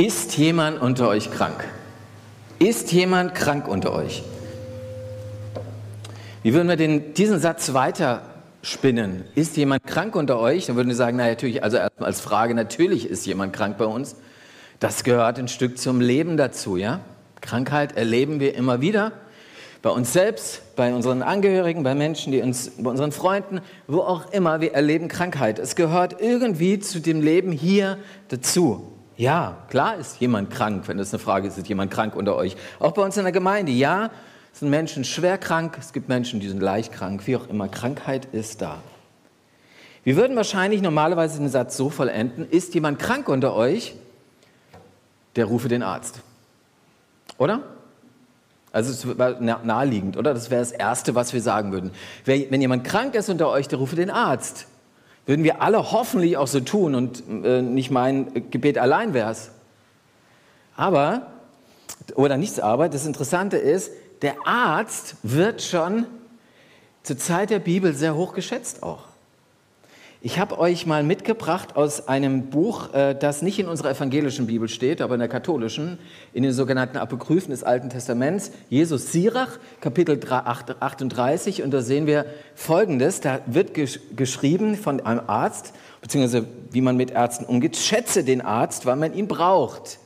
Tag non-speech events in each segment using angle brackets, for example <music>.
Ist jemand unter euch krank? Ist jemand krank unter euch? Wie würden wir den, diesen Satz weiter spinnen? Ist jemand krank unter euch? Dann würden wir sagen, na natürlich, also erstmal als Frage, natürlich ist jemand krank bei uns. Das gehört ein Stück zum Leben dazu, ja? Krankheit erleben wir immer wieder. Bei uns selbst, bei unseren Angehörigen, bei Menschen, die uns, bei unseren Freunden, wo auch immer, wir erleben Krankheit. Es gehört irgendwie zu dem Leben hier dazu. Ja, klar ist jemand krank, wenn das eine Frage ist, ist jemand krank unter euch. Auch bei uns in der Gemeinde, ja, sind Menschen schwer krank, es gibt Menschen, die sind leicht krank, wie auch immer, Krankheit ist da. Wir würden wahrscheinlich normalerweise den Satz so vollenden, ist jemand krank unter euch, der rufe den Arzt. Oder? Also es war naheliegend, oder? Das wäre das Erste, was wir sagen würden. Wenn jemand krank ist unter euch, der rufe den Arzt. Würden wir alle hoffentlich auch so tun und äh, nicht mein Gebet allein wäre es. Aber, oder nichts aber, das Interessante ist, der Arzt wird schon zur Zeit der Bibel sehr hoch geschätzt auch. Ich habe euch mal mitgebracht aus einem Buch, äh, das nicht in unserer evangelischen Bibel steht, aber in der katholischen, in den sogenannten Apokryphen des Alten Testaments, Jesus Sirach, Kapitel 38, und da sehen wir Folgendes, da wird geschrieben von einem Arzt, beziehungsweise wie man mit Ärzten umgeht, schätze den Arzt, weil man ihn braucht.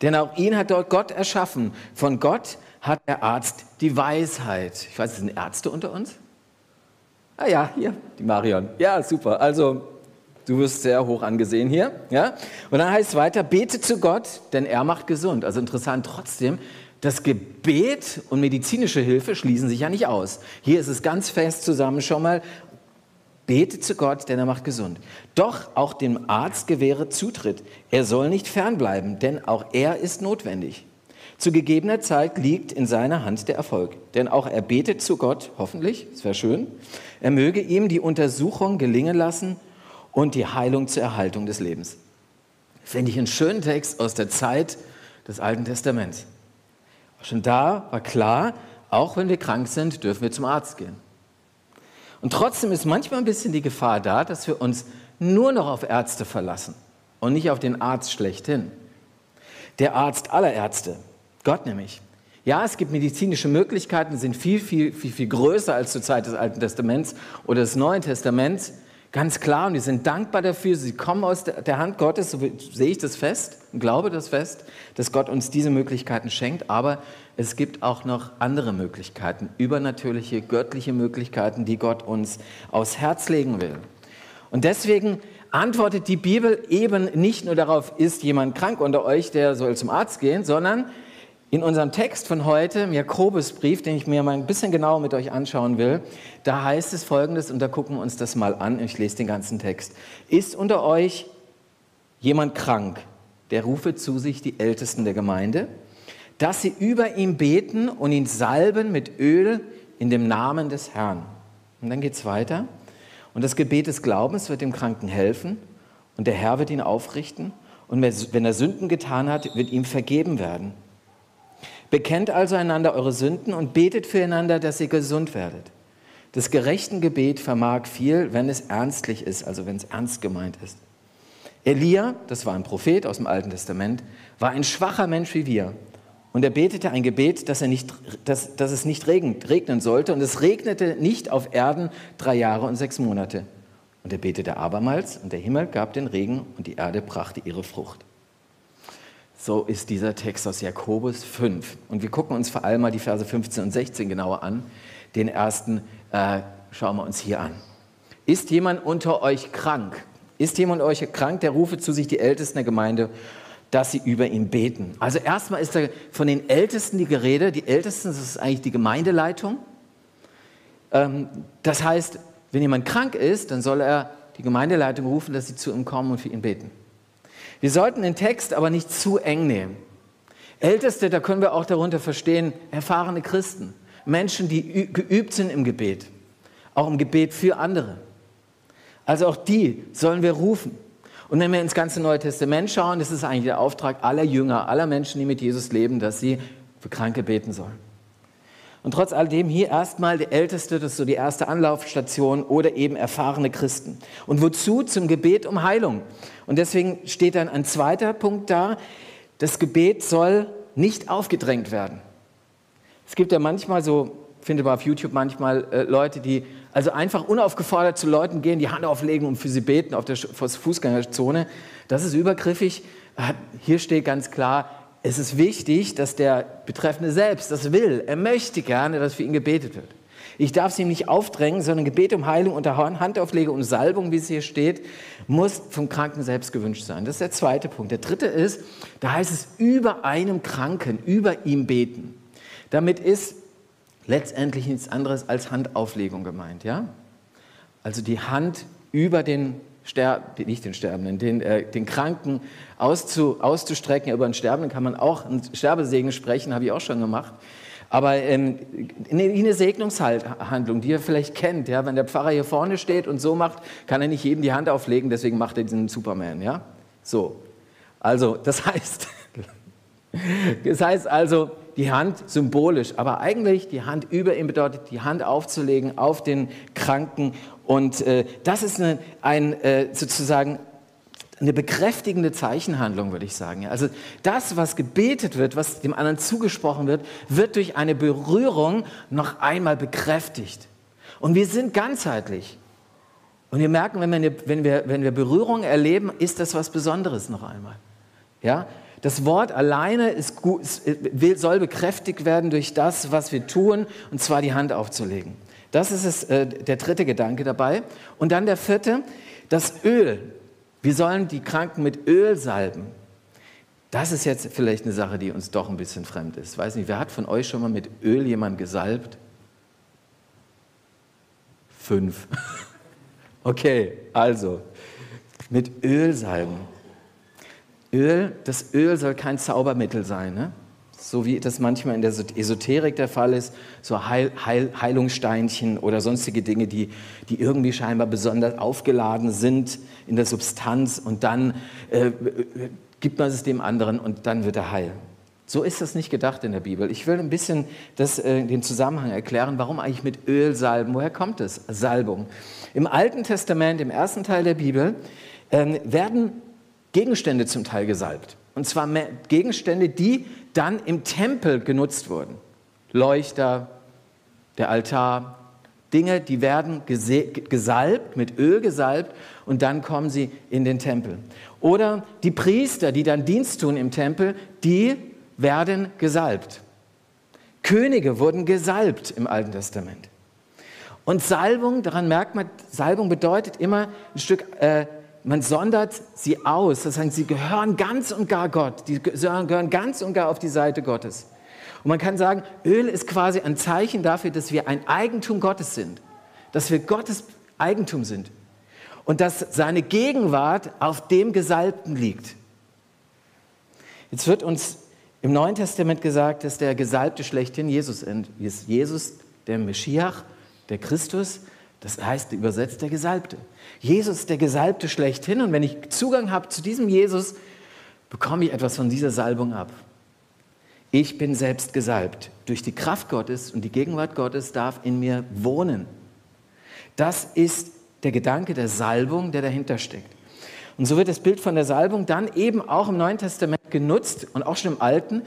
Denn auch ihn hat dort Gott erschaffen. Von Gott hat der Arzt die Weisheit. Ich weiß, sind Ärzte unter uns? Ah ja, hier, die Marion. Ja, super. Also, du wirst sehr hoch angesehen hier. Ja? Und dann heißt es weiter, bete zu Gott, denn er macht gesund. Also interessant trotzdem, das Gebet und medizinische Hilfe schließen sich ja nicht aus. Hier ist es ganz fest zusammen schon mal, bete zu Gott, denn er macht gesund. Doch auch dem Arzt gewähre Zutritt. Er soll nicht fernbleiben, denn auch er ist notwendig. Zu gegebener Zeit liegt in seiner Hand der Erfolg. Denn auch er betet zu Gott, hoffentlich, es wäre schön, er möge ihm die Untersuchung gelingen lassen und die Heilung zur Erhaltung des Lebens. Finde ich einen schönen Text aus der Zeit des Alten Testaments. Schon da war klar, auch wenn wir krank sind, dürfen wir zum Arzt gehen. Und trotzdem ist manchmal ein bisschen die Gefahr da, dass wir uns nur noch auf Ärzte verlassen und nicht auf den Arzt schlechthin. Der Arzt aller Ärzte, Gott nämlich. Ja, es gibt medizinische Möglichkeiten, sind viel, viel, viel, viel größer als zur Zeit des Alten Testaments oder des Neuen Testaments. Ganz klar, und wir sind dankbar dafür. Sie kommen aus der Hand Gottes, so sehe ich das fest und glaube das fest, dass Gott uns diese Möglichkeiten schenkt. Aber es gibt auch noch andere Möglichkeiten, übernatürliche, göttliche Möglichkeiten, die Gott uns aufs Herz legen will. Und deswegen antwortet die Bibel eben nicht nur darauf, ist jemand krank unter euch, der soll zum Arzt gehen, sondern in unserem Text von heute, im Jakobusbrief, den ich mir mal ein bisschen genauer mit euch anschauen will, da heißt es folgendes, und da gucken wir uns das mal an, ich lese den ganzen Text. Ist unter euch jemand krank, der rufe zu sich die Ältesten der Gemeinde, dass sie über ihn beten und ihn salben mit Öl in dem Namen des Herrn. Und dann geht es weiter. Und das Gebet des Glaubens wird dem Kranken helfen und der Herr wird ihn aufrichten. Und wenn er Sünden getan hat, wird ihm vergeben werden. Bekennt also einander eure Sünden und betet füreinander, dass ihr gesund werdet. Das gerechten Gebet vermag viel, wenn es ernstlich ist, also wenn es ernst gemeint ist. Elia, das war ein Prophet aus dem Alten Testament, war ein schwacher Mensch wie wir. Und er betete ein Gebet, dass, er nicht, dass, dass es nicht regnen sollte. Und es regnete nicht auf Erden drei Jahre und sechs Monate. Und er betete abermals, und der Himmel gab den Regen, und die Erde brachte ihre Frucht. So ist dieser Text aus Jakobus 5. Und wir gucken uns vor allem mal die Verse 15 und 16 genauer an. Den ersten äh, schauen wir uns hier an. Ist jemand unter euch krank? Ist jemand unter euch krank, der rufe zu sich die Ältesten der Gemeinde, dass sie über ihn beten. Also erstmal ist da von den Ältesten die Gerede. Die Ältesten, das ist eigentlich die Gemeindeleitung. Ähm, das heißt, wenn jemand krank ist, dann soll er die Gemeindeleitung rufen, dass sie zu ihm kommen und für ihn beten. Wir sollten den Text aber nicht zu eng nehmen. Älteste, da können wir auch darunter verstehen, erfahrene Christen, Menschen, die geübt sind im Gebet, auch im Gebet für andere. Also auch die sollen wir rufen. Und wenn wir ins ganze Neue Testament schauen, das ist eigentlich der Auftrag aller Jünger, aller Menschen, die mit Jesus leben, dass sie für Kranke beten sollen. Und trotz alledem hier erstmal der Älteste, das ist so die erste Anlaufstation oder eben erfahrene Christen. Und wozu? Zum Gebet um Heilung. Und deswegen steht dann ein zweiter Punkt da. das Gebet soll nicht aufgedrängt werden. Es gibt ja manchmal so, findet man auf YouTube manchmal äh, Leute, die also einfach unaufgefordert zu Leuten gehen, die Hand auflegen und für sie beten auf der Fußgängerzone. Das ist übergriffig. Äh, hier steht ganz klar, es ist wichtig, dass der Betreffende selbst das will. Er möchte gerne, dass für ihn gebetet wird. Ich darf sie ihm nicht aufdrängen, sondern Gebet um Heilung unter Handauflege und Salbung, wie es hier steht, muss vom Kranken selbst gewünscht sein. Das ist der zweite Punkt. Der dritte ist, da heißt es über einem Kranken, über ihm beten. Damit ist letztendlich nichts anderes als Handauflegung gemeint, ja? Also die Hand über den Sterb, nicht den Sterbenden, den, äh, den Kranken auszu, auszustrecken. Über einen Sterbenden kann man auch einen Sterbesegen sprechen, habe ich auch schon gemacht. Aber ähm, eine Segnungshandlung, die ihr vielleicht kennt, ja, wenn der Pfarrer hier vorne steht und so macht, kann er nicht jedem die Hand auflegen, deswegen macht er diesen Superman, ja? So. Also, das <laughs> heißt, das heißt also, die Hand symbolisch, aber eigentlich die Hand über ihm bedeutet, die Hand aufzulegen auf den Kranken. Und äh, das ist eine, ein, äh, sozusagen eine bekräftigende Zeichenhandlung, würde ich sagen. Also das, was gebetet wird, was dem anderen zugesprochen wird, wird durch eine Berührung noch einmal bekräftigt. Und wir sind ganzheitlich. Und wir merken, wenn wir, wenn wir, wenn wir Berührung erleben, ist das was Besonderes noch einmal. Ja? Das Wort alleine ist gut, soll bekräftigt werden durch das, was wir tun, und zwar die Hand aufzulegen. Das ist es, äh, der dritte Gedanke dabei. Und dann der vierte, das Öl. Wir sollen die Kranken mit Öl salben. Das ist jetzt vielleicht eine Sache, die uns doch ein bisschen fremd ist. Weiß nicht, wer hat von euch schon mal mit Öl jemand gesalbt? Fünf. <laughs> Okay, also mit Öl salben. Öl, das Öl soll kein Zaubermittel sein, ne? so wie das manchmal in der Esoterik der Fall ist, so Heil, Heil, Heilungssteinchen oder sonstige Dinge, die, die irgendwie scheinbar besonders aufgeladen sind in der Substanz und dann äh, gibt man es dem anderen und dann wird er heil. So ist das nicht gedacht in der Bibel. Ich will ein bisschen das, äh, den Zusammenhang erklären, warum eigentlich mit Öl salben. Woher kommt es? Salbung. Im Alten Testament, im ersten Teil der Bibel, äh, werden Gegenstände zum Teil gesalbt. Und zwar Gegenstände, die dann im Tempel genutzt wurden. Leuchter, der Altar, Dinge, die werden gesalbt, mit Öl gesalbt und dann kommen sie in den Tempel. Oder die Priester, die dann Dienst tun im Tempel, die werden gesalbt. Könige wurden gesalbt im Alten Testament. Und Salbung, daran merkt man, Salbung bedeutet immer ein Stück äh, man sondert sie aus. Das heißt, sie gehören ganz und gar Gott. Die gehören ganz und gar auf die Seite Gottes. Und man kann sagen, Öl ist quasi ein Zeichen dafür, dass wir ein Eigentum Gottes sind. Dass wir Gottes Eigentum sind. Und dass seine Gegenwart auf dem Gesalbten liegt. Jetzt wird uns im Neuen Testament gesagt, dass der Gesalbte schlechthin Jesus ist. Jesus, der Meschiach, der Christus, das heißt übersetzt der Gesalbte. Jesus ist der Gesalbte schlechthin und wenn ich Zugang habe zu diesem Jesus, bekomme ich etwas von dieser Salbung ab. Ich bin selbst gesalbt. Durch die Kraft Gottes und die Gegenwart Gottes darf in mir wohnen. Das ist der Gedanke der Salbung, der dahinter steckt. Und so wird das Bild von der Salbung dann eben auch im Neuen Testament genutzt und auch schon im Alten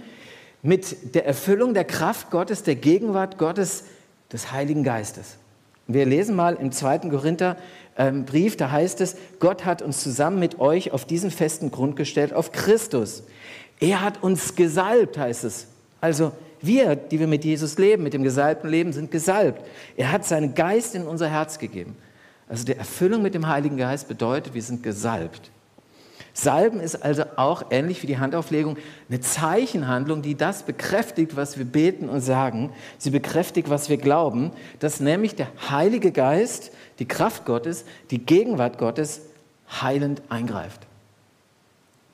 mit der Erfüllung der Kraft Gottes, der Gegenwart Gottes, des Heiligen Geistes. Wir lesen mal im zweiten Korinther ähm, Brief, da heißt es, Gott hat uns zusammen mit euch auf diesen festen Grund gestellt, auf Christus. Er hat uns gesalbt, heißt es. Also wir, die wir mit Jesus leben, mit dem gesalbten Leben, sind gesalbt. Er hat seinen Geist in unser Herz gegeben. Also die Erfüllung mit dem Heiligen Geist bedeutet, wir sind gesalbt. Salben ist also auch ähnlich wie die Handauflegung eine Zeichenhandlung, die das bekräftigt, was wir beten und sagen. Sie bekräftigt, was wir glauben, dass nämlich der Heilige Geist, die Kraft Gottes, die Gegenwart Gottes heilend eingreift.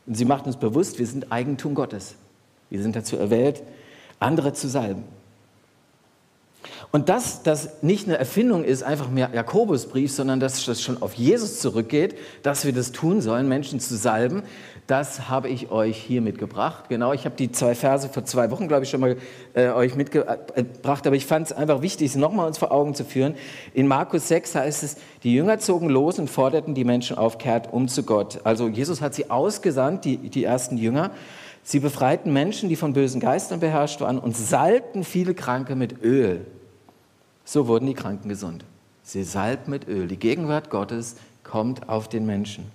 Und sie macht uns bewusst, wir sind Eigentum Gottes. Wir sind dazu erwählt, andere zu salben. Und dass das nicht eine Erfindung ist, einfach mehr Jakobusbrief, sondern dass das schon auf Jesus zurückgeht, dass wir das tun sollen, Menschen zu salben, das habe ich euch hier mitgebracht. Genau, ich habe die zwei Verse vor zwei Wochen, glaube ich, schon mal äh, euch mitgebracht, aber ich fand es einfach wichtig, es nochmal uns vor Augen zu führen. In Markus 6 heißt es, die Jünger zogen los und forderten die Menschen auf, kehrt um zu Gott. Also Jesus hat sie ausgesandt, die, die ersten Jünger, Sie befreiten Menschen, die von bösen Geistern beherrscht waren, und salbten viele Kranke mit Öl. So wurden die Kranken gesund. Sie salben mit Öl. Die Gegenwart Gottes kommt auf den Menschen,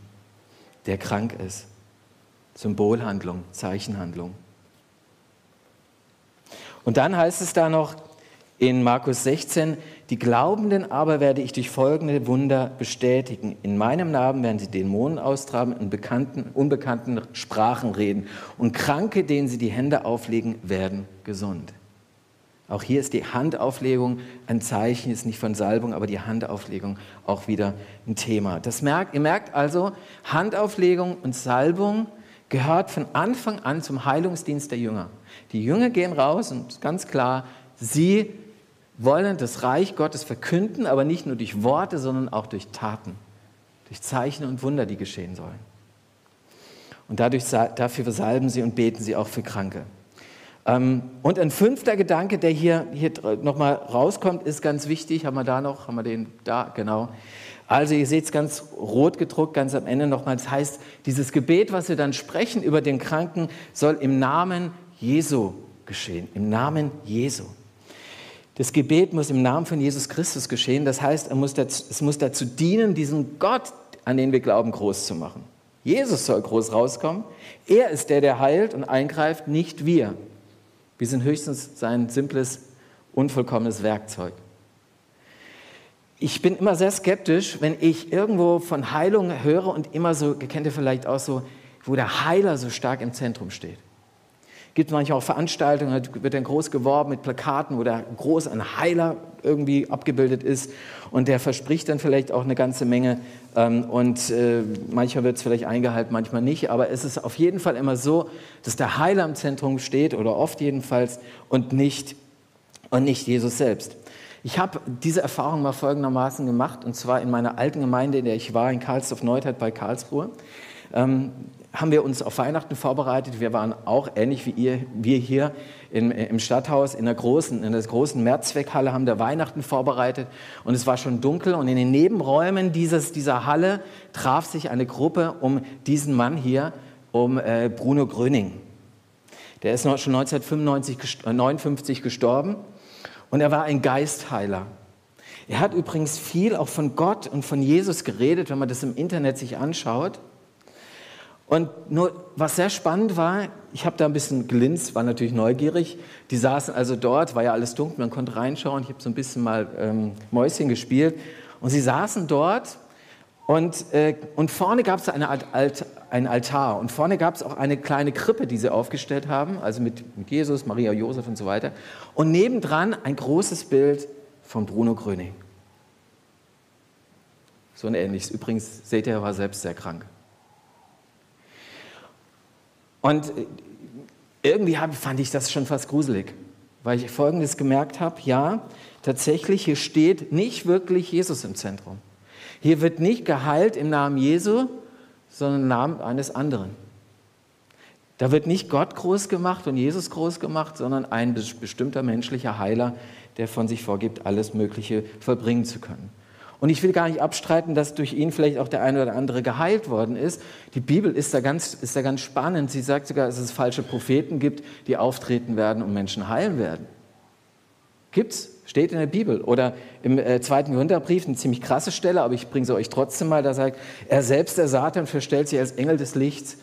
der krank ist. Symbolhandlung, Zeichenhandlung. Und dann heißt es da noch in Markus 16, die Glaubenden aber werde ich durch folgende Wunder bestätigen. In meinem Namen werden sie Dämonen austraben, in bekannten, unbekannten Sprachen reden. Und Kranke, denen sie die Hände auflegen, werden gesund. Auch hier ist die Handauflegung ein Zeichen, ist nicht von Salbung, aber die Handauflegung auch wieder ein Thema. Das merkt, ihr merkt also, Handauflegung und Salbung gehört von Anfang an zum Heilungsdienst der Jünger. Die Jünger gehen raus und ganz klar, sie wollen das Reich Gottes verkünden, aber nicht nur durch Worte, sondern auch durch Taten, durch Zeichen und Wunder, die geschehen sollen. Und dadurch, dafür salben sie und beten sie auch für Kranke. Ähm, und ein fünfter Gedanke, der hier, hier nochmal rauskommt, ist ganz wichtig. Haben wir da noch? Haben wir den da? Genau. Also ihr seht es ganz rot gedruckt, ganz am Ende nochmal. Das heißt, dieses Gebet, was wir dann sprechen über den Kranken, soll im Namen Jesu geschehen. Im Namen Jesu. Das Gebet muss im Namen von Jesus Christus geschehen. Das heißt, muss dazu, es muss dazu dienen, diesen Gott, an den wir glauben, groß zu machen. Jesus soll groß rauskommen. Er ist der, der heilt und eingreift, nicht wir. Wir sind höchstens sein simples, unvollkommenes Werkzeug. Ich bin immer sehr skeptisch, wenn ich irgendwo von Heilung höre und immer so, kennt ihr vielleicht auch so, wo der Heiler so stark im Zentrum steht gibt manchmal auch Veranstaltungen, da wird dann groß geworben mit Plakaten, wo da groß ein Heiler irgendwie abgebildet ist und der verspricht dann vielleicht auch eine ganze Menge ähm, und äh, manchmal wird es vielleicht eingehalten, manchmal nicht, aber es ist auf jeden Fall immer so, dass der Heiler im Zentrum steht oder oft jedenfalls und nicht, und nicht Jesus selbst. Ich habe diese Erfahrung mal folgendermaßen gemacht, und zwar in meiner alten Gemeinde, in der ich war, in Karlsdorf-Neustadt bei Karlsruhe. Ähm, haben wir uns auf Weihnachten vorbereitet. Wir waren auch ähnlich wie ihr, wir hier im, im Stadthaus in der großen, in der großen Mehrzweckhalle haben der Weihnachten vorbereitet und es war schon dunkel und in den Nebenräumen dieses, dieser Halle traf sich eine Gruppe um diesen Mann hier, um äh, Bruno Gröning. Der ist schon 1959 gestorben und er war ein Geistheiler. Er hat übrigens viel auch von Gott und von Jesus geredet, wenn man das im Internet sich anschaut. Und nur, was sehr spannend war, ich habe da ein bisschen gelinst, war natürlich neugierig. Die saßen also dort, war ja alles dunkel, man konnte reinschauen. Ich habe so ein bisschen mal ähm, Mäuschen gespielt. Und sie saßen dort und, äh, und vorne gab es eine Alt, einen Altar. Und vorne gab es auch eine kleine Krippe, die sie aufgestellt haben, also mit, mit Jesus, Maria, Josef und so weiter. Und nebendran ein großes Bild von Bruno Gröning. So ein ähnliches. Übrigens, seht ihr, er war selbst sehr krank. Und irgendwie fand ich das schon fast gruselig, weil ich Folgendes gemerkt habe, ja, tatsächlich, hier steht nicht wirklich Jesus im Zentrum. Hier wird nicht geheilt im Namen Jesu, sondern im Namen eines anderen. Da wird nicht Gott groß gemacht und Jesus groß gemacht, sondern ein bestimmter menschlicher Heiler, der von sich vorgibt, alles Mögliche vollbringen zu können. Und ich will gar nicht abstreiten, dass durch ihn vielleicht auch der eine oder andere geheilt worden ist. Die Bibel ist da ganz, ist da ganz spannend. Sie sagt sogar, dass es falsche Propheten gibt, die auftreten werden und Menschen heilen werden. Gibt's, steht in der Bibel. Oder im äh, zweiten Korintherbrief, eine ziemlich krasse Stelle, aber ich bringe sie euch trotzdem mal, da sagt, er selbst, der Satan, verstellt sich als Engel des Lichts.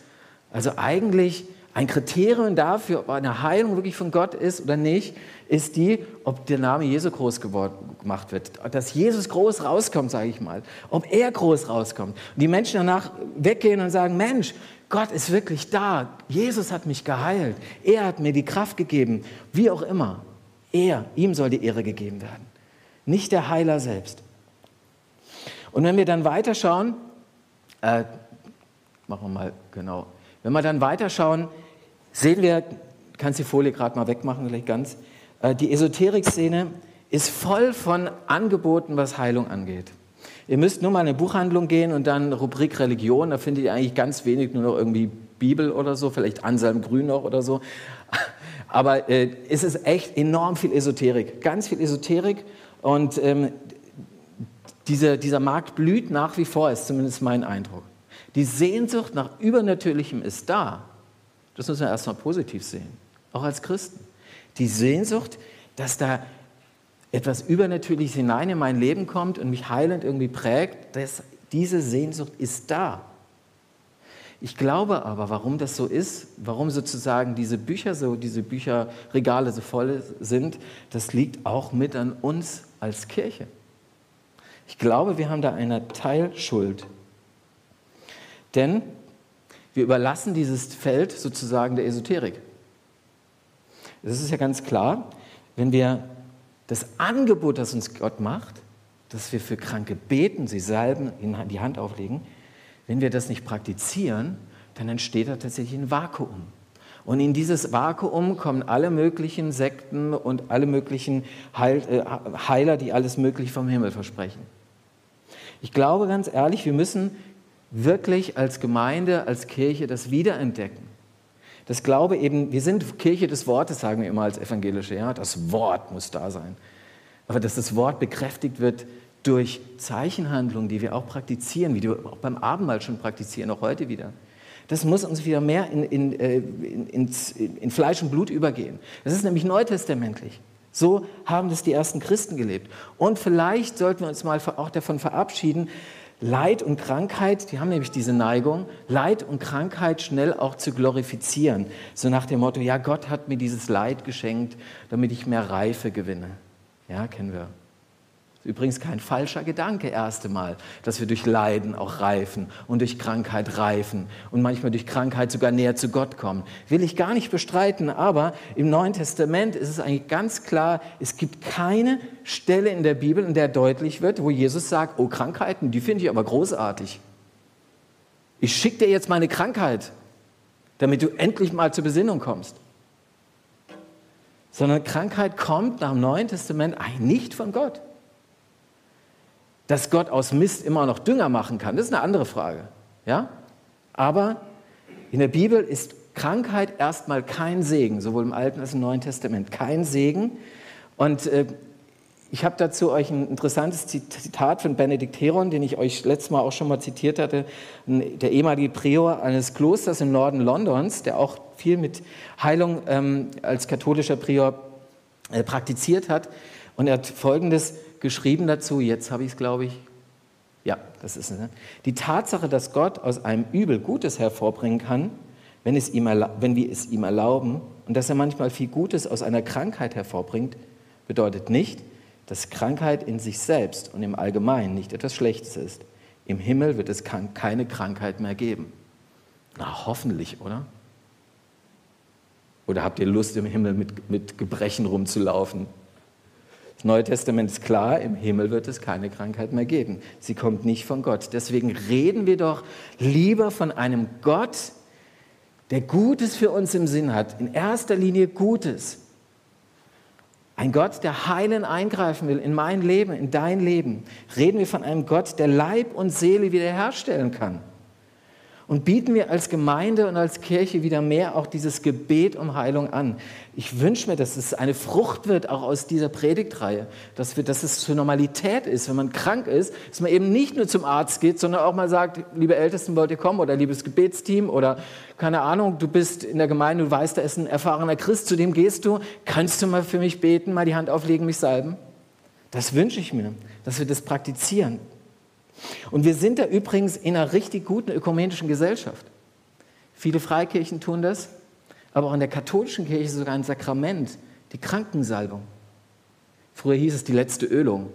Also eigentlich ein Kriterium dafür, ob eine Heilung wirklich von Gott ist oder nicht, ist die, ob der Name Jesu groß gemacht wird. Dass Jesus groß rauskommt, sage ich mal. Ob er groß rauskommt. Und die Menschen danach weggehen und sagen, Mensch, Gott ist wirklich da. Jesus hat mich geheilt. Er hat mir die Kraft gegeben. Wie auch immer. Er, ihm soll die Ehre gegeben werden. Nicht der Heiler selbst. Und wenn wir dann weiterschauen, äh, machen wir mal genau, wenn wir dann weiterschauen, sehen wir, kannst die Folie gerade mal wegmachen, vielleicht ganz, äh, die Esoterik-Szene ist voll von Angeboten, was Heilung angeht. Ihr müsst nur mal in eine Buchhandlung gehen und dann Rubrik Religion, da findet ihr eigentlich ganz wenig, nur noch irgendwie Bibel oder so, vielleicht Anselm Grün noch oder so. <laughs> Aber äh, es ist echt enorm viel Esoterik, ganz viel Esoterik und ähm, diese, dieser Markt blüht nach wie vor, ist zumindest mein Eindruck. Die Sehnsucht nach Übernatürlichem ist da. Das müssen wir erstmal positiv sehen, auch als Christen. Die Sehnsucht, dass da etwas Übernatürliches hinein in mein Leben kommt und mich heilend irgendwie prägt, das, diese Sehnsucht ist da. Ich glaube aber, warum das so ist, warum sozusagen diese Bücher so, diese Bücherregale so voll sind, das liegt auch mit an uns als Kirche. Ich glaube, wir haben da eine Teilschuld. Denn wir überlassen dieses Feld sozusagen der Esoterik. Es ist ja ganz klar, wenn wir das Angebot, das uns Gott macht, dass wir für Kranke beten, sie salben, ihnen die Hand auflegen, wenn wir das nicht praktizieren, dann entsteht da tatsächlich ein Vakuum. Und in dieses Vakuum kommen alle möglichen Sekten und alle möglichen Heil, äh, Heiler, die alles Mögliche vom Himmel versprechen. Ich glaube ganz ehrlich, wir müssen wirklich als Gemeinde, als Kirche das wiederentdecken. Das Glaube eben, wir sind Kirche des Wortes, sagen wir immer als Evangelische. Ja? Das Wort muss da sein. Aber dass das Wort bekräftigt wird durch Zeichenhandlungen, die wir auch praktizieren, wie wir auch beim Abendmahl schon praktizieren, auch heute wieder. Das muss uns wieder mehr in, in, äh, in, in, Fleisch und Blut übergehen. Das ist nämlich neutestamentlich. So haben das die ersten Christen gelebt. Und vielleicht sollten wir uns mal auch davon verabschieden, Leid und Krankheit, die haben nämlich diese Neigung, Leid und Krankheit schnell auch zu glorifizieren. So nach dem Motto, ja, Gott hat mir dieses Leid geschenkt, damit ich mehr Reife gewinne. Ja, kennen wir. Übrigens kein falscher Gedanke, erste Mal, dass wir durch Leiden auch reifen und durch Krankheit reifen und manchmal durch Krankheit sogar näher zu Gott kommen. Will ich gar nicht bestreiten, aber im Neuen Testament ist es eigentlich ganz klar, es gibt keine Stelle in der Bibel, in der deutlich wird, wo Jesus sagt, oh Krankheiten, die finde ich aber großartig. Ich schicke dir jetzt meine Krankheit, damit du endlich mal zur Besinnung kommst. Sondern Krankheit kommt nach dem Neuen Testament eigentlich nicht von Gott. Dass Gott aus Mist immer noch Dünger machen kann, das ist eine andere Frage. Ja? Aber in der Bibel ist Krankheit erstmal kein Segen, sowohl im Alten als auch im Neuen Testament. Kein Segen. Und äh, ich habe dazu euch ein interessantes Zitat von Benedikt Heron, den ich euch letztes Mal auch schon mal zitiert hatte, der ehemalige Prior eines Klosters im Norden Londons, der auch viel mit Heilung ähm, als katholischer Prior äh, praktiziert hat. Und er hat Folgendes geschrieben dazu, jetzt habe ich es, glaube ich, ja, das ist es. Ne? Die Tatsache, dass Gott aus einem Übel Gutes hervorbringen kann, wenn, es ihm wenn wir es ihm erlauben, und dass er manchmal viel Gutes aus einer Krankheit hervorbringt, bedeutet nicht, dass Krankheit in sich selbst und im Allgemeinen nicht etwas Schlechtes ist. Im Himmel wird es keine Krankheit mehr geben. Na, hoffentlich, oder? Oder habt ihr Lust, im Himmel mit, mit Gebrechen rumzulaufen? Neue Testament ist klar, im Himmel wird es keine Krankheit mehr geben. Sie kommt nicht von Gott. Deswegen reden wir doch lieber von einem Gott, der Gutes für uns im Sinn hat. In erster Linie Gutes. Ein Gott, der heilen eingreifen will in mein Leben, in dein Leben. Reden wir von einem Gott, der Leib und Seele wiederherstellen kann. Und bieten wir als Gemeinde und als Kirche wieder mehr auch dieses Gebet um Heilung an. Ich wünsche mir, dass es eine Frucht wird, auch aus dieser Predigtreihe, dass, wir, dass es zur Normalität ist, wenn man krank ist, dass man eben nicht nur zum Arzt geht, sondern auch mal sagt, liebe Ältesten, wollt ihr kommen oder liebes Gebetsteam oder keine Ahnung, du bist in der Gemeinde, du weißt, da ist ein erfahrener Christ, zu dem gehst du, kannst du mal für mich beten, mal die Hand auflegen, mich salben? Das wünsche ich mir, dass wir das praktizieren. Und wir sind da übrigens in einer richtig guten ökumenischen Gesellschaft. Viele Freikirchen tun das, aber auch in der katholischen Kirche ist sogar ein Sakrament, die Krankensalbung. Früher hieß es die letzte Ölung.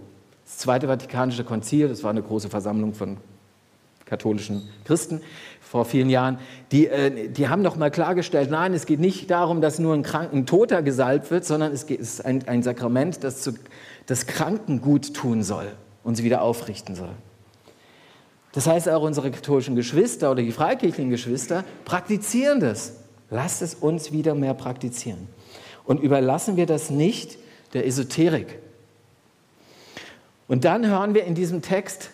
Das Zweite Vatikanische Konzil, das war eine große Versammlung von katholischen Christen vor vielen Jahren, die, äh, die haben noch mal klargestellt, nein, es geht nicht darum, dass nur ein kranken Toter gesalbt wird, sondern es ist ein, ein Sakrament, das zu, das Kranken gut tun soll und sie wieder aufrichten soll. Das heißt, auch unsere katholischen Geschwister oder die freikirchlichen Geschwister praktizieren das. Lasst es uns wieder mehr praktizieren. Und überlassen wir das nicht der Esoterik. Und dann hören wir in diesem Text,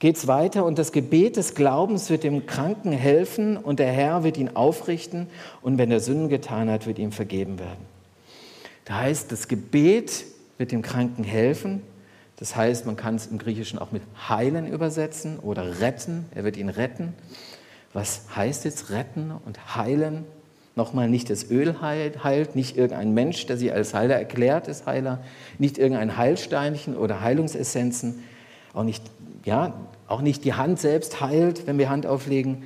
geht es weiter und das Gebet des Glaubens wird dem Kranken helfen und der Herr wird ihn aufrichten und wenn er Sünden getan hat, wird ihm vergeben werden. Da heißt, das Gebet wird dem Kranken helfen das heißt, man kann es im Griechischen auch mit heilen übersetzen oder retten. Er wird ihn retten. Was heißt jetzt retten und heilen? Nochmal, nicht das Öl heilt, nicht irgendein Mensch, der sich als Heiler erklärt, ist Heiler, nicht irgendein Heilsteinchen oder Heilungsessenzen, auch nicht, ja, auch nicht die Hand selbst heilt, wenn wir Hand auflegen.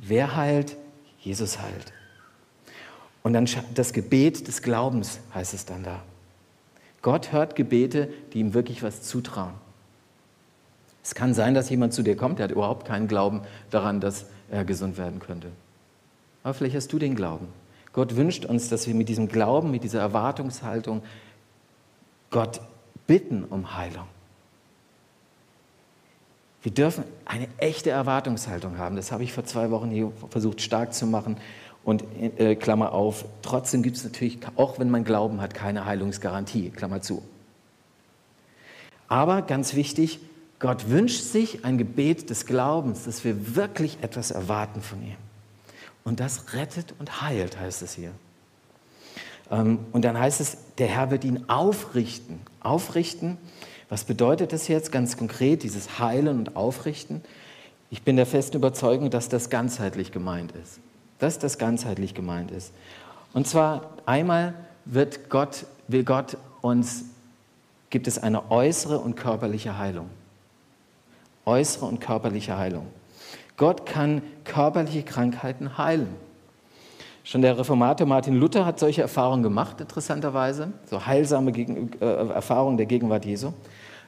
Wer heilt? Jesus heilt. Und dann das Gebet des Glaubens heißt es dann da. Gott hört Gebete, die ihm wirklich was zutrauen. Es kann sein, dass jemand zu dir kommt, der hat überhaupt keinen Glauben daran, dass er gesund werden könnte. Aber vielleicht hast du den Glauben. Gott wünscht uns, dass wir mit diesem Glauben, mit dieser Erwartungshaltung Gott bitten um Heilung. Wir dürfen eine echte Erwartungshaltung haben. Das habe ich vor zwei Wochen hier versucht stark zu machen. Und äh, Klammer auf, trotzdem gibt es natürlich, auch wenn man Glauben hat, keine Heilungsgarantie, Klammer zu. Aber ganz wichtig, Gott wünscht sich ein Gebet des Glaubens, dass wir wirklich etwas erwarten von ihm. Und das rettet und heilt, heißt es hier. Ähm, und dann heißt es, der Herr wird ihn aufrichten. Aufrichten, was bedeutet das jetzt ganz konkret, dieses Heilen und Aufrichten? Ich bin der festen Überzeugung, dass das ganzheitlich gemeint ist. Dass das ganzheitlich gemeint ist. Und zwar einmal wird Gott, will Gott uns, gibt es eine äußere und körperliche Heilung äußere und körperliche Heilung. Gott kann körperliche Krankheiten heilen. Schon der Reformator Martin Luther hat solche Erfahrungen gemacht, interessanterweise, so heilsame äh, Erfahrungen der Gegenwart Jesu.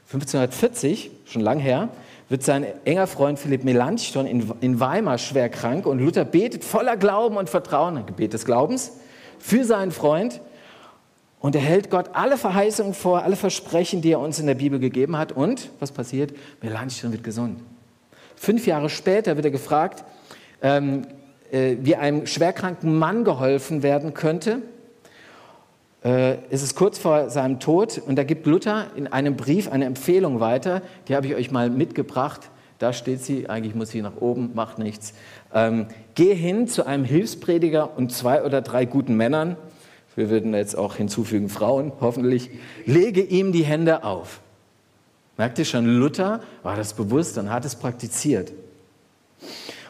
1540, schon lang her, wird sein enger Freund Philipp Melanchthon in, in Weimar schwer krank und Luther betet voller Glauben und Vertrauen, ein Gebet des Glaubens, für seinen Freund und er hält Gott alle Verheißungen vor, alle Versprechen, die er uns in der Bibel gegeben hat. Und was passiert? Melanchthon wird gesund. Fünf Jahre später wird er gefragt, ähm, äh, wie einem schwerkranken Mann geholfen werden könnte. Äh, es ist kurz vor seinem Tod und da gibt Luther in einem Brief eine Empfehlung weiter. Die habe ich euch mal mitgebracht. Da steht sie, eigentlich muss sie nach oben, macht nichts. Ähm, geh hin zu einem Hilfsprediger und zwei oder drei guten Männern wir würden jetzt auch hinzufügen Frauen, hoffentlich, lege ihm die Hände auf. Merkt ihr schon, Luther war das bewusst und hat es praktiziert.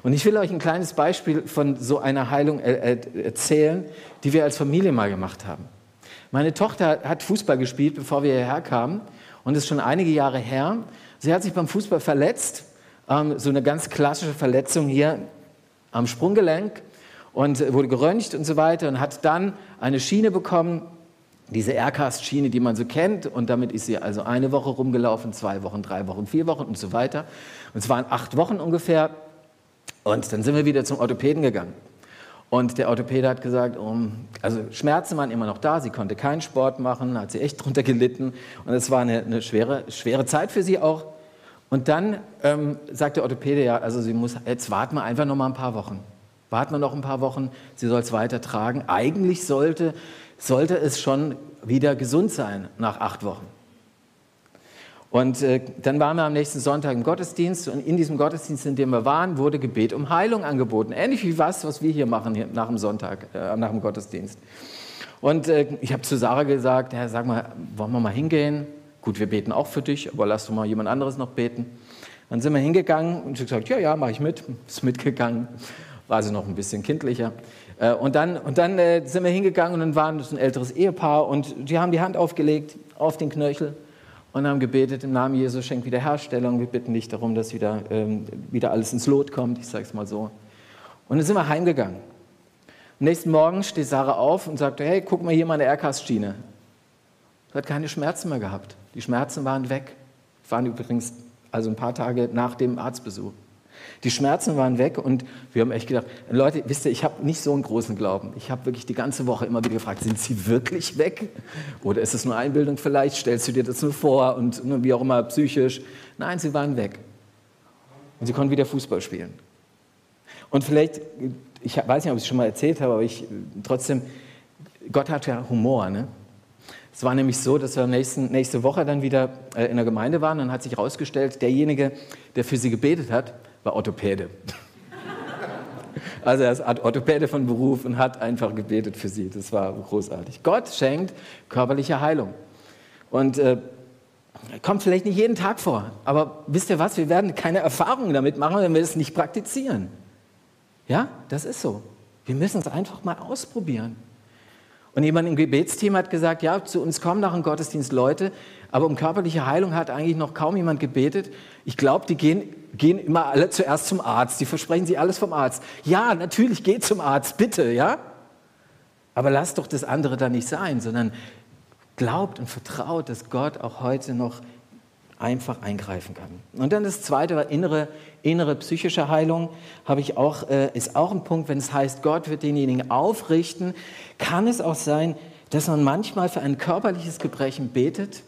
Und ich will euch ein kleines Beispiel von so einer Heilung erzählen, die wir als Familie mal gemacht haben. Meine Tochter hat Fußball gespielt, bevor wir hierher kamen, und ist schon einige Jahre her. Sie hat sich beim Fußball verletzt, ähm, so eine ganz klassische Verletzung hier am Sprunggelenk und wurde geröntgt und so weiter und hat dann eine Schiene bekommen, diese Aircast-Schiene, die man so kennt. Und damit ist sie also eine Woche rumgelaufen, zwei Wochen, drei Wochen, vier Wochen und so weiter. Und es waren acht Wochen ungefähr. Und dann sind wir wieder zum Orthopäden gegangen. Und der Orthopäde hat gesagt, um, also Schmerzen waren immer noch da, sie konnte keinen Sport machen, hat sie echt <laughs> drunter gelitten. Und es war eine, eine, schwere, schwere Zeit für sie auch. Und dann ähm, sagt der Orthopäde, ja, also sie muss, jetzt warten wir einfach noch mal ein paar Wochen. Warten wir noch ein paar Wochen, sie soll es weitertragen. Eigentlich sollte, sollte es schon wieder gesund sein nach acht Wochen. Und äh, dann waren wir am nächsten Sonntag im Gottesdienst und in diesem Gottesdienst, in dem wir waren, wurde Gebet um Heilung angeboten. Ähnlich wie was, was wir hier machen hier nach dem Sonntag, äh, nach dem Gottesdienst. Und äh, ich habe zu Sarah gesagt, ja, sag mal, wollen wir mal hingehen? Gut, wir beten auch für dich, aber lass doch mal jemand anderes noch beten. Dann sind wir hingegangen und sie gesagt, ja, ja, mache ich mit. <laughs> Ist mitgegangen war sie noch ein bisschen kindlicher. Äh, und dann, und dann äh, sind wir hingegangen und dann war es ein älteres Ehepaar und die haben die Hand aufgelegt auf den Knöchel und haben gebetet, im Namen Jesu schenkt Wiederherstellung. Wir bitten dich darum, dass wieder, ähm, wieder alles ins Lot kommt, ich sage es mal so. Und dann sind wir heimgegangen. Am nächsten Morgen steht Sarah auf und sagt, hey, guck mal hier meine Aircast-Schiene. Sie hat keine Schmerzen mehr gehabt. Die Schmerzen waren weg. Waren übrigens also ein paar Tage nach dem Arztbesuch. Die Schmerzen waren weg und wir haben echt gedacht, Leute, wisst ihr, ich habe nicht so einen großen Glauben. Ich habe wirklich die ganze Woche immer wieder gefragt, sind sie wirklich weg? Oder ist es nur Einbildung vielleicht? Stellst du dir das nur vor und ne, wie auch immer psychisch? Nein, sie waren weg. Und sie konnten wieder Fußball spielen. Und vielleicht, ich weiß nicht, ob ich es schon mal erzählt habe, aber ich trotzdem, Gott hat ja Humor, ne? Es war nämlich so, dass wir nächsten, nächste Woche dann wieder äh, in der Gemeinde waren und hat sich herausgestellt, derjenige, der für sie gebetet hat, war Orthopäde. Also er ist Orthopäde von Beruf und hat einfach gebetet für sie. Das war großartig. Gott schenkt körperliche Heilung. Und äh, kommt vielleicht nicht jeden Tag vor. Aber wisst ihr was? Wir werden keine Erfahrungen damit machen, wenn wir es nicht praktizieren. Ja, das ist so. Wir müssen es einfach mal ausprobieren. Und jemand im Gebetsteam hat gesagt, ja, zu uns kommen nach dem Gottesdienst Leute, aber um körperliche Heilung hat eigentlich noch kaum jemand gebetet. Ich glaube, die gehen, gehen immer alle zuerst zum Arzt. Die versprechen sich alles vom Arzt. Ja, natürlich, geht zum Arzt, bitte, ja? Aber lasst doch das andere da nicht sein, sondern glaubt und vertraut, dass Gott auch heute noch einfach eingreifen kann. Und dann das zweite war innere, innere psychische Heilung, habe ich auch, äh, ist auch ein Punkt, wenn es heißt, Gott wird denjenigen aufrichten, kann es auch sein, dass man manchmal für ein körperliches Gebrechen betet,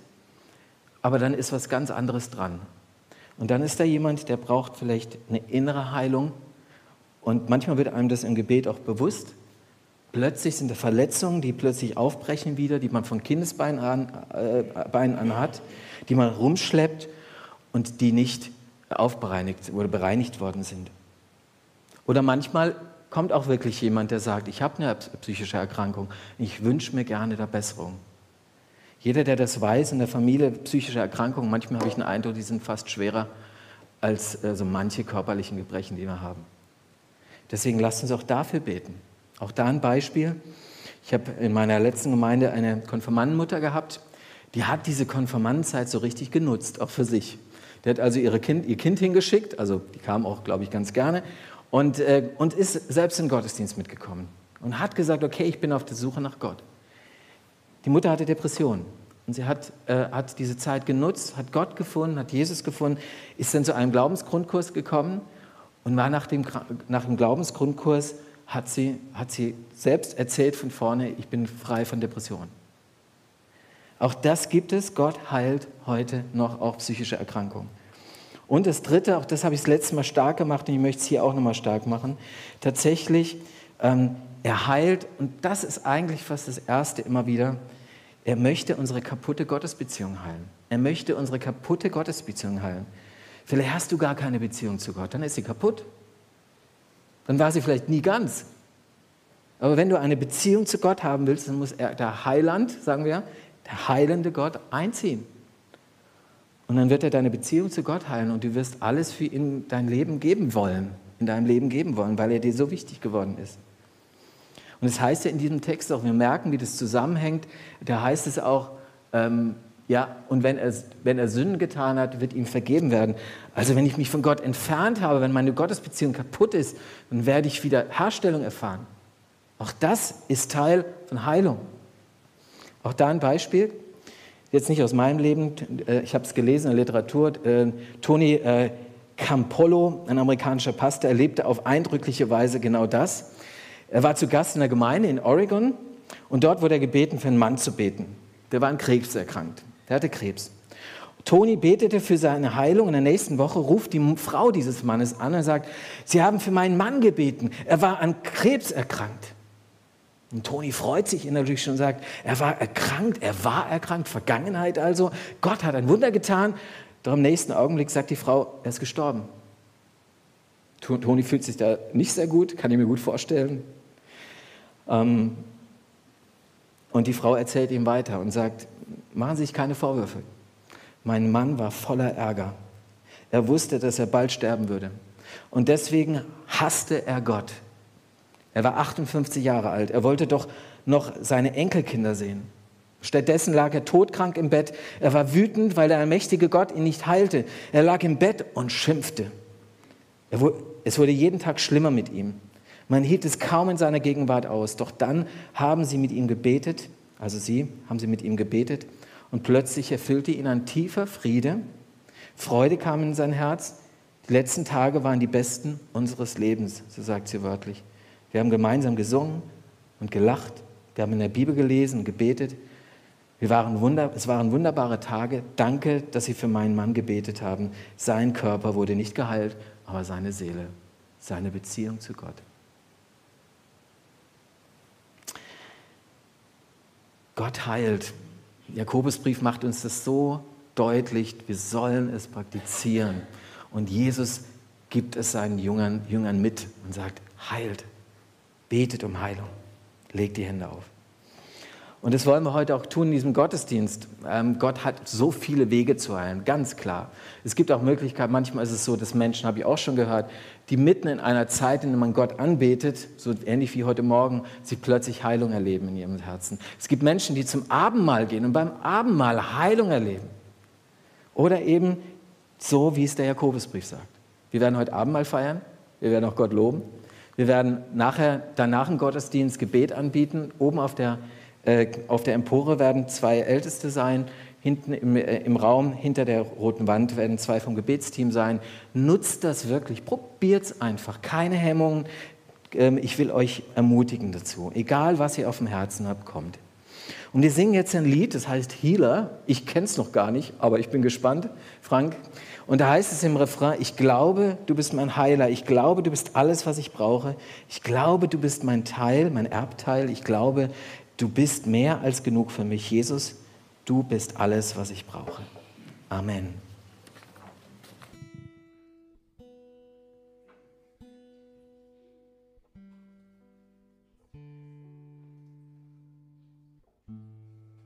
aber dann ist was ganz anderes dran. Und dann ist da jemand, der braucht vielleicht eine innere Heilung und manchmal wird einem das im Gebet auch bewusst. Plötzlich sind da Verletzungen, die plötzlich aufbrechen wieder, die man von Kindesbeinen an, äh, an hat die man rumschleppt und die nicht aufbereinigt oder bereinigt worden sind. Oder manchmal kommt auch wirklich jemand, der sagt, ich habe eine psychische Erkrankung, ich wünsche mir gerne der Besserung. Jeder, der das weiß, in der Familie psychische Erkrankungen, manchmal habe ich den Eindruck, die sind fast schwerer als äh, so manche körperlichen Gebrechen, die wir haben. Deswegen lasst uns auch dafür beten. Auch da ein Beispiel. Ich habe in meiner letzten Gemeinde eine Konfirmandenmutter gehabt, die hat diese Konfirmandenzeit so richtig genutzt, auch für sich. Die hat also ihre kind, ihr Kind hingeschickt, also die kam auch, glaube ich, ganz gerne, und, äh, und ist selbst in den Gottesdienst mitgekommen und hat gesagt, okay, ich bin auf der Suche nach Gott. Die Mutter hatte Depressionen und sie hat, äh, hat diese Zeit genutzt, hat Gott gefunden, hat Jesus gefunden, ist dann zu einem Glaubensgrundkurs gekommen und war nach dem, nach dem Glaubensgrundkurs, hat sie, hat sie selbst erzählt von vorne, ich bin frei von Depressionen. Auch das gibt es. Gott heilt heute noch auch psychische Erkrankungen. Und das Dritte, auch das habe ich das letzte Mal stark gemacht und ich möchte es hier auch nochmal stark machen. Tatsächlich, ähm, er heilt, und das ist eigentlich fast das Erste immer wieder, er möchte unsere kaputte Gottesbeziehung heilen. Er möchte unsere kaputte Gottesbeziehung heilen. Vielleicht hast du gar keine Beziehung zu Gott, dann ist sie kaputt. Dann war sie vielleicht nie ganz. Aber wenn du eine Beziehung zu Gott haben willst, dann muss er, der Heiland, sagen wir, der heilende Gott, einziehen. Und dann wird er deine Beziehung zu Gott heilen und du wirst alles für ihn dein Leben geben wollen, in deinem Leben geben wollen, weil er dir so wichtig geworden ist. Und es das heißt ja in diesem Text auch, wir merken, wie das zusammenhängt, da heißt es auch, ähm, ja, und wenn er, wenn er Sünden getan hat, wird ihm vergeben werden. Also wenn ich mich von Gott entfernt habe, wenn meine Gottesbeziehung kaputt ist, dann werde ich wieder Herstellung erfahren. Auch das ist Teil von Heilung. Auch da ein Beispiel, jetzt nicht aus meinem Leben, äh, ich habe es gelesen in der Literatur, äh, Tony äh, Campolo, ein amerikanischer Pastor, erlebte auf eindrückliche Weise genau das. Er war zu Gast in der Gemeinde in Oregon und dort wurde er gebeten, für einen Mann zu beten. Der war an Krebs erkrankt. Der hatte Krebs. Toni betete für seine Heilung. In der nächsten Woche ruft die Frau dieses Mannes an und sagt, Sie haben für meinen Mann gebeten. Er war an Krebs erkrankt. Und Toni freut sich innerlich schon und sagt, er war erkrankt, er war erkrankt, Vergangenheit also. Gott hat ein Wunder getan. Doch im nächsten Augenblick sagt die Frau, er ist gestorben. Toni fühlt sich da nicht sehr gut, kann ich mir gut vorstellen. Ähm, und die Frau erzählt ihm weiter und sagt, machen Sie sich keine Vorwürfe. Mein Mann war voller Ärger. Er wusste, dass er bald sterben würde. Und deswegen hasste er Gott. Er war 58 Jahre alt. Er wollte doch noch seine Enkelkinder sehen. Stattdessen lag er todkrank im Bett. Er war wütend, weil der allmächtige Gott ihn nicht heilte. Er lag im Bett und schimpfte. es wurde jeden Tag schlimmer mit ihm. Man hielt es kaum in seiner Gegenwart aus. Doch dann haben sie mit ihm gebetet, also sie haben sie mit ihm gebetet, und plötzlich erfüllte ihn ein tiefer Friede. Freude kam in sein Herz. Die letzten Tage waren die besten unseres Lebens, so sagt sie wörtlich. Wir haben gemeinsam gesungen und gelacht. Wir haben in der Bibel gelesen und gebetet. Wir waren wunder, es waren wunderbare Tage. Danke, dass Sie für meinen Mann gebetet haben. Sein Körper wurde nicht geheilt, aber seine Seele, seine Beziehung zu Gott. Gott heilt. Jakobusbrief macht uns das so deutlich. Wir sollen es praktizieren. Und Jesus gibt es seinen Jüngern, Jüngern mit und sagt, heilt, Betet um Heilung. Legt die Hände auf. Und das wollen wir heute auch tun in diesem Gottesdienst. Ähm, Gott hat so viele Wege zu heilen, ganz klar. Es gibt auch Möglichkeiten, manchmal ist es so, dass Menschen, habe ich auch schon gehört, die mitten in einer Zeit, in der man Gott anbetet, so ähnlich wie heute Morgen, sie plötzlich Heilung erleben in ihrem Herzen. Es gibt Menschen, die zum Abendmahl gehen und beim Abendmahl Heilung erleben. Oder eben so, wie es der Jakobusbrief sagt. Wir werden heute Abendmahl feiern, wir werden auch Gott loben. Wir werden nachher, danach im Gottesdienst Gebet anbieten, oben auf der äh, auf der Empore werden zwei Älteste sein, hinten im, äh, im, Raum hinter der roten Wand werden zwei vom Gebetsteam sein. Nutzt das wirklich, probiert es einfach, keine Hemmungen. Ähm, ich will euch ermutigen dazu. Egal, was ihr auf dem Herzen habt, kommt. Und wir singen jetzt ein Lied, das heißt Healer. Ich kenne es noch gar nicht, aber ich bin gespannt, Frank. Und da heißt es im Refrain, ich glaube, du bist mein Heiler. Ich glaube, du bist alles, was ich brauche. Ich glaube, du bist mein Teil, mein Erbteil. Ich glaube, Du bist mehr als genug für mich, Jesus. Du bist alles, was ich brauche. Amen.